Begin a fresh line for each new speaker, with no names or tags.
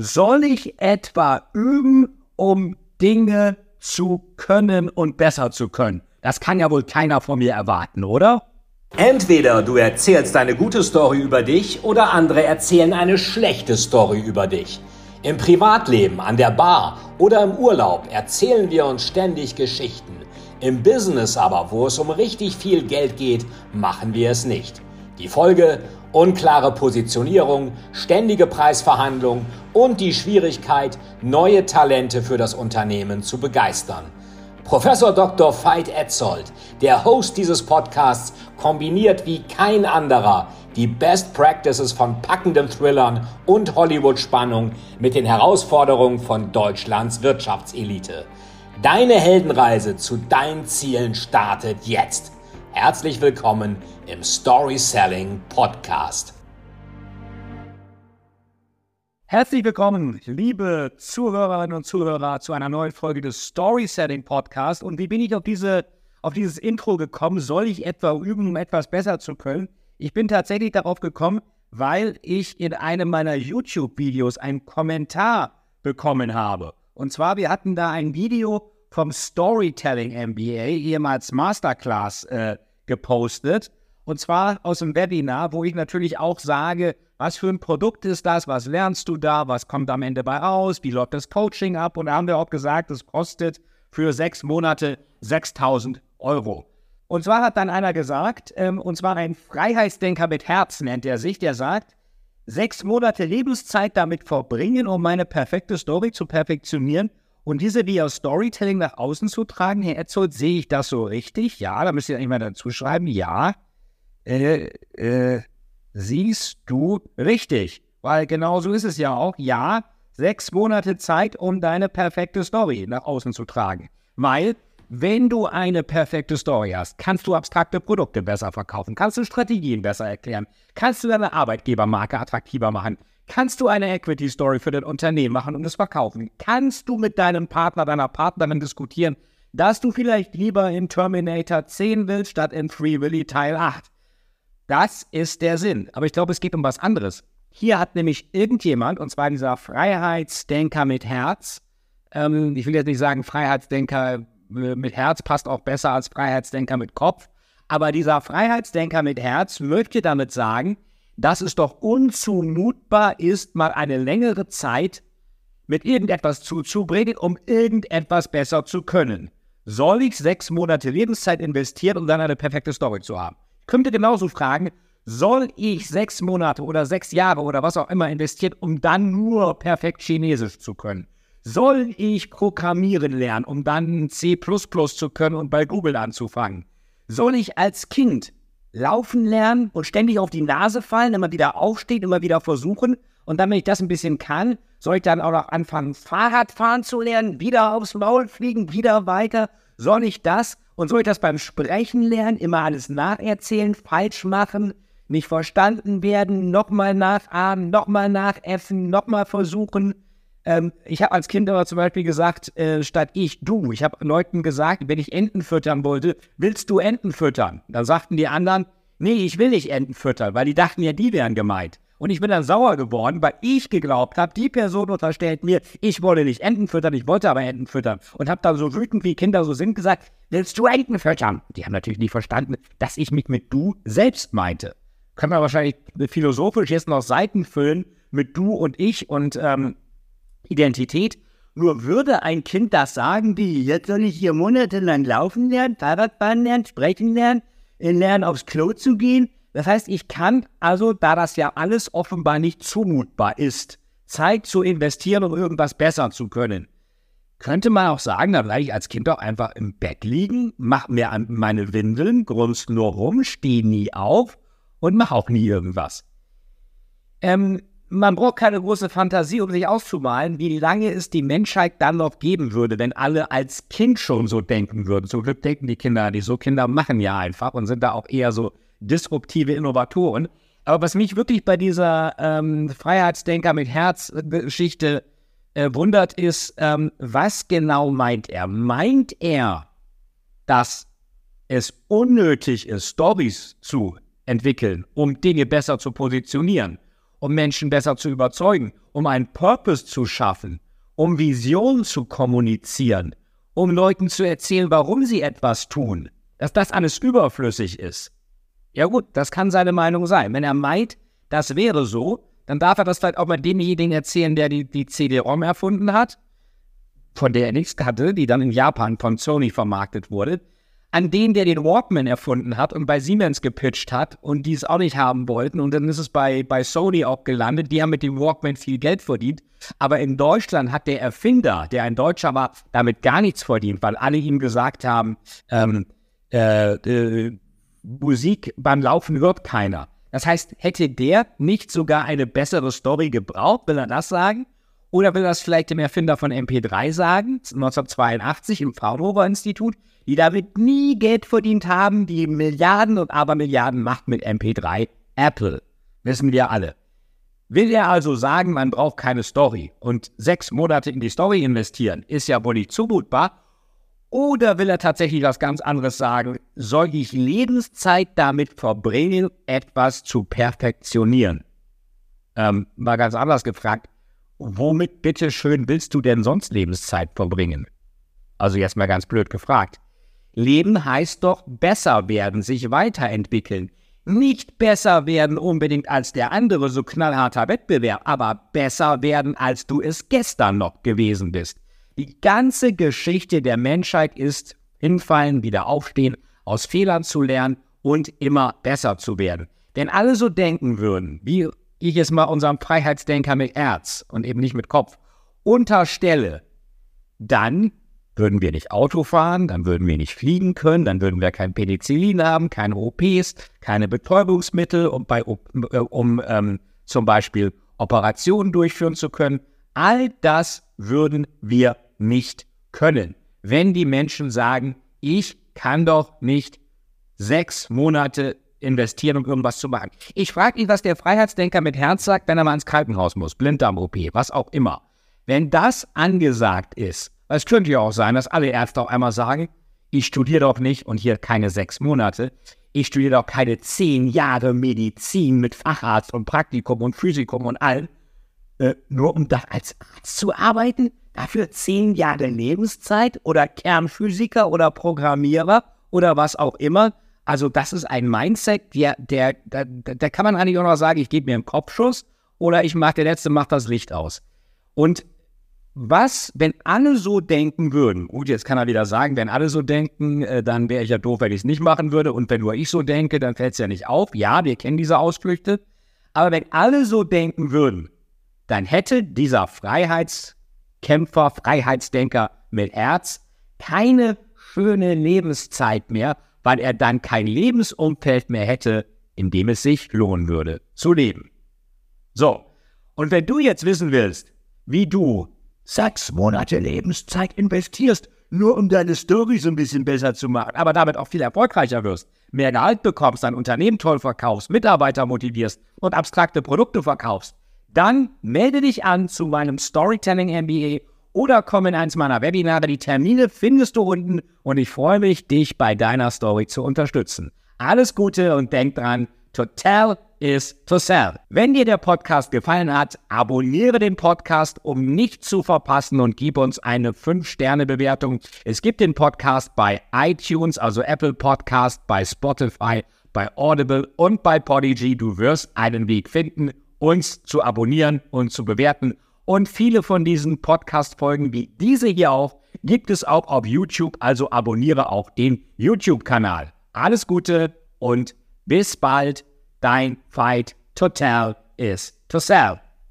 Soll ich etwa üben, um Dinge zu können und besser zu können? Das kann ja wohl keiner von mir erwarten, oder?
Entweder du erzählst eine gute Story über dich oder andere erzählen eine schlechte Story über dich. Im Privatleben, an der Bar oder im Urlaub erzählen wir uns ständig Geschichten. Im Business aber, wo es um richtig viel Geld geht, machen wir es nicht. Die Folge? Unklare Positionierung, ständige Preisverhandlungen und die Schwierigkeit, neue Talente für das Unternehmen zu begeistern. Professor Dr. Veit Etzold, der Host dieses Podcasts, kombiniert wie kein anderer die Best Practices von packenden Thrillern und Hollywood-Spannung mit den Herausforderungen von Deutschlands Wirtschaftselite. Deine Heldenreise zu deinen Zielen startet jetzt. Herzlich willkommen im Story Selling Podcast.
Herzlich willkommen, liebe Zuhörerinnen und Zuhörer, zu einer neuen Folge des Story Selling Podcast. Und wie bin ich auf, diese, auf dieses Intro gekommen? Soll ich etwa üben, um etwas besser zu können? Ich bin tatsächlich darauf gekommen, weil ich in einem meiner YouTube-Videos einen Kommentar bekommen habe. Und zwar, wir hatten da ein Video vom Storytelling MBA, ehemals Masterclass, äh, gepostet. Und zwar aus dem Webinar, wo ich natürlich auch sage, was für ein Produkt ist das, was lernst du da, was kommt am Ende bei raus, wie läuft das Coaching ab. Und da haben wir auch gesagt, es kostet für sechs Monate 6000 Euro. Und zwar hat dann einer gesagt, ähm, und zwar ein Freiheitsdenker mit Herz nennt er sich, der sagt, sechs Monate Lebenszeit damit verbringen, um meine perfekte Story zu perfektionieren und diese via Storytelling nach außen zu tragen. Herr Etzold, sehe ich das so richtig? Ja, da müsst ihr nicht mehr dazu schreiben. Ja. Äh, äh, siehst du richtig. Weil genau so ist es ja auch. Ja, sechs Monate Zeit, um deine perfekte Story nach außen zu tragen. Weil wenn du eine perfekte Story hast, kannst du abstrakte Produkte besser verkaufen, kannst du Strategien besser erklären, kannst du deine Arbeitgebermarke attraktiver machen, kannst du eine Equity Story für dein Unternehmen machen und es verkaufen, kannst du mit deinem Partner, deiner Partnerin diskutieren, dass du vielleicht lieber in Terminator 10 willst statt in Free Willy Teil 8. Das ist der Sinn. Aber ich glaube, es geht um was anderes. Hier hat nämlich irgendjemand, und zwar dieser Freiheitsdenker mit Herz, ähm, ich will jetzt nicht sagen Freiheitsdenker äh, mit Herz passt auch besser als Freiheitsdenker mit Kopf. Aber dieser Freiheitsdenker mit Herz möchte damit sagen, dass es doch unzumutbar ist, mal eine längere Zeit mit irgendetwas zuzubringen, um irgendetwas besser zu können. Soll ich sechs Monate Lebenszeit investieren, um dann eine perfekte Story zu haben? Ich könnte genauso fragen, soll ich sechs Monate oder sechs Jahre oder was auch immer investieren, um dann nur perfekt Chinesisch zu können? Soll ich programmieren lernen, um dann C zu können und bei Google anzufangen? Soll ich als Kind laufen lernen und ständig auf die Nase fallen, immer wieder aufstehen, immer wieder versuchen? Und dann, wenn ich das ein bisschen kann, soll ich dann auch noch anfangen, Fahrradfahren zu lernen, wieder aufs Maul fliegen, wieder weiter? Soll ich das? Und soll ich das beim Sprechen lernen, immer alles nacherzählen, falsch machen, nicht verstanden werden, nochmal nachahmen, nochmal nachäffen, nochmal versuchen? Ähm, ich habe als Kind aber zum Beispiel gesagt, äh, statt ich, du. Ich habe Leuten gesagt, wenn ich Enten füttern wollte, willst du Enten füttern? Dann sagten die anderen, nee, ich will nicht Enten füttern, weil die dachten ja, die wären gemeint. Und ich bin dann sauer geworden, weil ich geglaubt habe, die Person unterstellt mir, ich wolle nicht Enten füttern, ich wollte aber Enten füttern. Und habe dann so wütend, wie Kinder so sind, gesagt, willst du Enten füttern? Die haben natürlich nicht verstanden, dass ich mich mit du selbst meinte. Können wir wahrscheinlich philosophisch jetzt noch Seiten füllen mit du und ich und ähm, Identität. Nur würde ein Kind das sagen, wie jetzt soll ich hier monatelang laufen lernen, Fahrradfahren lernen, sprechen lernen, lernen aufs Klo zu gehen. Das heißt, ich kann also, da das ja alles offenbar nicht zumutbar ist, Zeit zu investieren, um irgendwas besser zu können. Könnte man auch sagen, da bleibe ich als Kind doch einfach im Bett liegen, mache mir meine Windeln, grunzt nur rum, stehe nie auf und mache auch nie irgendwas. Ähm, man braucht keine große Fantasie, um sich auszumalen, wie lange es die Menschheit dann noch geben würde, wenn alle als Kind schon so denken würden. Zum Glück denken die Kinder nicht so. Kinder machen ja einfach und sind da auch eher so disruptive Innovatoren. Aber was mich wirklich bei dieser ähm, Freiheitsdenker mit Herz-Geschichte äh, wundert, ist, ähm, was genau meint er? Meint er, dass es unnötig ist, Stories zu entwickeln, um Dinge besser zu positionieren? Um Menschen besser zu überzeugen, um einen Purpose zu schaffen, um Vision zu kommunizieren, um Leuten zu erzählen, warum sie etwas tun, dass das alles überflüssig ist. Ja gut, das kann seine Meinung sein. Wenn er meint, das wäre so, dann darf er das vielleicht auch mal demjenigen erzählen, der die, die CD-ROM erfunden hat, von der er nichts hatte, die dann in Japan von Sony vermarktet wurde, an den, der den Walkman erfunden hat und bei Siemens gepitcht hat und die es auch nicht haben wollten. Und dann ist es bei, bei Sony auch gelandet. Die haben mit dem Walkman viel Geld verdient. Aber in Deutschland hat der Erfinder, der ein Deutscher war, damit gar nichts verdient, weil alle ihm gesagt haben, ähm, äh, äh, Musik beim Laufen hört keiner. Das heißt, hätte der nicht sogar eine bessere Story gebraucht, will er das sagen? Oder will er das vielleicht dem Erfinder von MP3 sagen, 1982 im Fraunhofer Institut, die damit nie Geld verdient haben, die Milliarden und Abermilliarden macht mit MP3? Apple. Wissen wir alle. Will er also sagen, man braucht keine Story und sechs Monate in die Story investieren, ist ja wohl nicht zumutbar? Oder will er tatsächlich was ganz anderes sagen? Soll ich Lebenszeit damit verbringen, etwas zu perfektionieren? Ähm, mal ganz anders gefragt, womit bitteschön willst du denn sonst Lebenszeit verbringen? Also jetzt mal ganz blöd gefragt. Leben heißt doch besser werden, sich weiterentwickeln. Nicht besser werden unbedingt als der andere, so knallharter Wettbewerb, aber besser werden, als du es gestern noch gewesen bist. Die ganze Geschichte der Menschheit ist hinfallen, wieder aufstehen, aus Fehlern zu lernen und immer besser zu werden. Wenn alle so denken würden, wie ich es mal unserem Freiheitsdenker mit Herz und eben nicht mit Kopf unterstelle, dann würden wir nicht Auto fahren, dann würden wir nicht fliegen können, dann würden wir kein Penicillin haben, keine OPs, keine Betäubungsmittel, um, bei, um ähm, zum Beispiel Operationen durchführen zu können. All das würden wir nicht können. Wenn die Menschen sagen, ich kann doch nicht sechs Monate investieren, um irgendwas zu machen. Ich frage mich, was der Freiheitsdenker mit Herz sagt, wenn er mal ins Krankenhaus muss, Blinddarm-OP, was auch immer. Wenn das angesagt ist, es könnte ja auch sein, dass alle Ärzte auch einmal sagen, ich studiere doch nicht und hier keine sechs Monate, ich studiere doch keine zehn Jahre Medizin mit Facharzt und Praktikum und Physikum und all, äh, nur um da als Arzt zu arbeiten? Dafür zehn Jahre Lebenszeit oder Kernphysiker oder Programmierer oder was auch immer. Also das ist ein Mindset, der, der, der, der kann man eigentlich auch noch sagen, ich gebe mir einen Kopfschuss oder ich mache, der Letzte macht das Licht aus. Und was, wenn alle so denken würden, gut, jetzt kann er wieder sagen, wenn alle so denken, äh, dann wäre ich ja doof, wenn ich es nicht machen würde. Und wenn nur ich so denke, dann fällt es ja nicht auf. Ja, wir kennen diese Ausflüchte. Aber wenn alle so denken würden, dann hätte dieser Freiheits- Kämpfer, Freiheitsdenker mit Herz, keine schöne Lebenszeit mehr, weil er dann kein Lebensumfeld mehr hätte, in dem es sich lohnen würde zu leben. So, und wenn du jetzt wissen willst, wie du sechs Monate Lebenszeit investierst, nur um deine Story so ein bisschen besser zu machen, aber damit auch viel erfolgreicher wirst, mehr Gehalt bekommst, dein Unternehmen toll verkaufst, Mitarbeiter motivierst und abstrakte Produkte verkaufst, dann melde dich an zu meinem Storytelling MBA oder komm in eins meiner Webinare. Die Termine findest du unten und ich freue mich, dich bei deiner Story zu unterstützen. Alles Gute und denk dran, to tell is to sell. Wenn dir der Podcast gefallen hat, abonniere den Podcast, um nichts zu verpassen und gib uns eine 5-Sterne-Bewertung. Es gibt den Podcast bei iTunes, also Apple Podcast, bei Spotify, bei Audible und bei Podigy. Du wirst einen Weg finden uns zu abonnieren und zu bewerten. Und viele von diesen Podcast-Folgen wie diese hier auch gibt es auch auf YouTube, also abonniere auch den YouTube-Kanal. Alles Gute und bis bald. Dein Fight Total is to sell.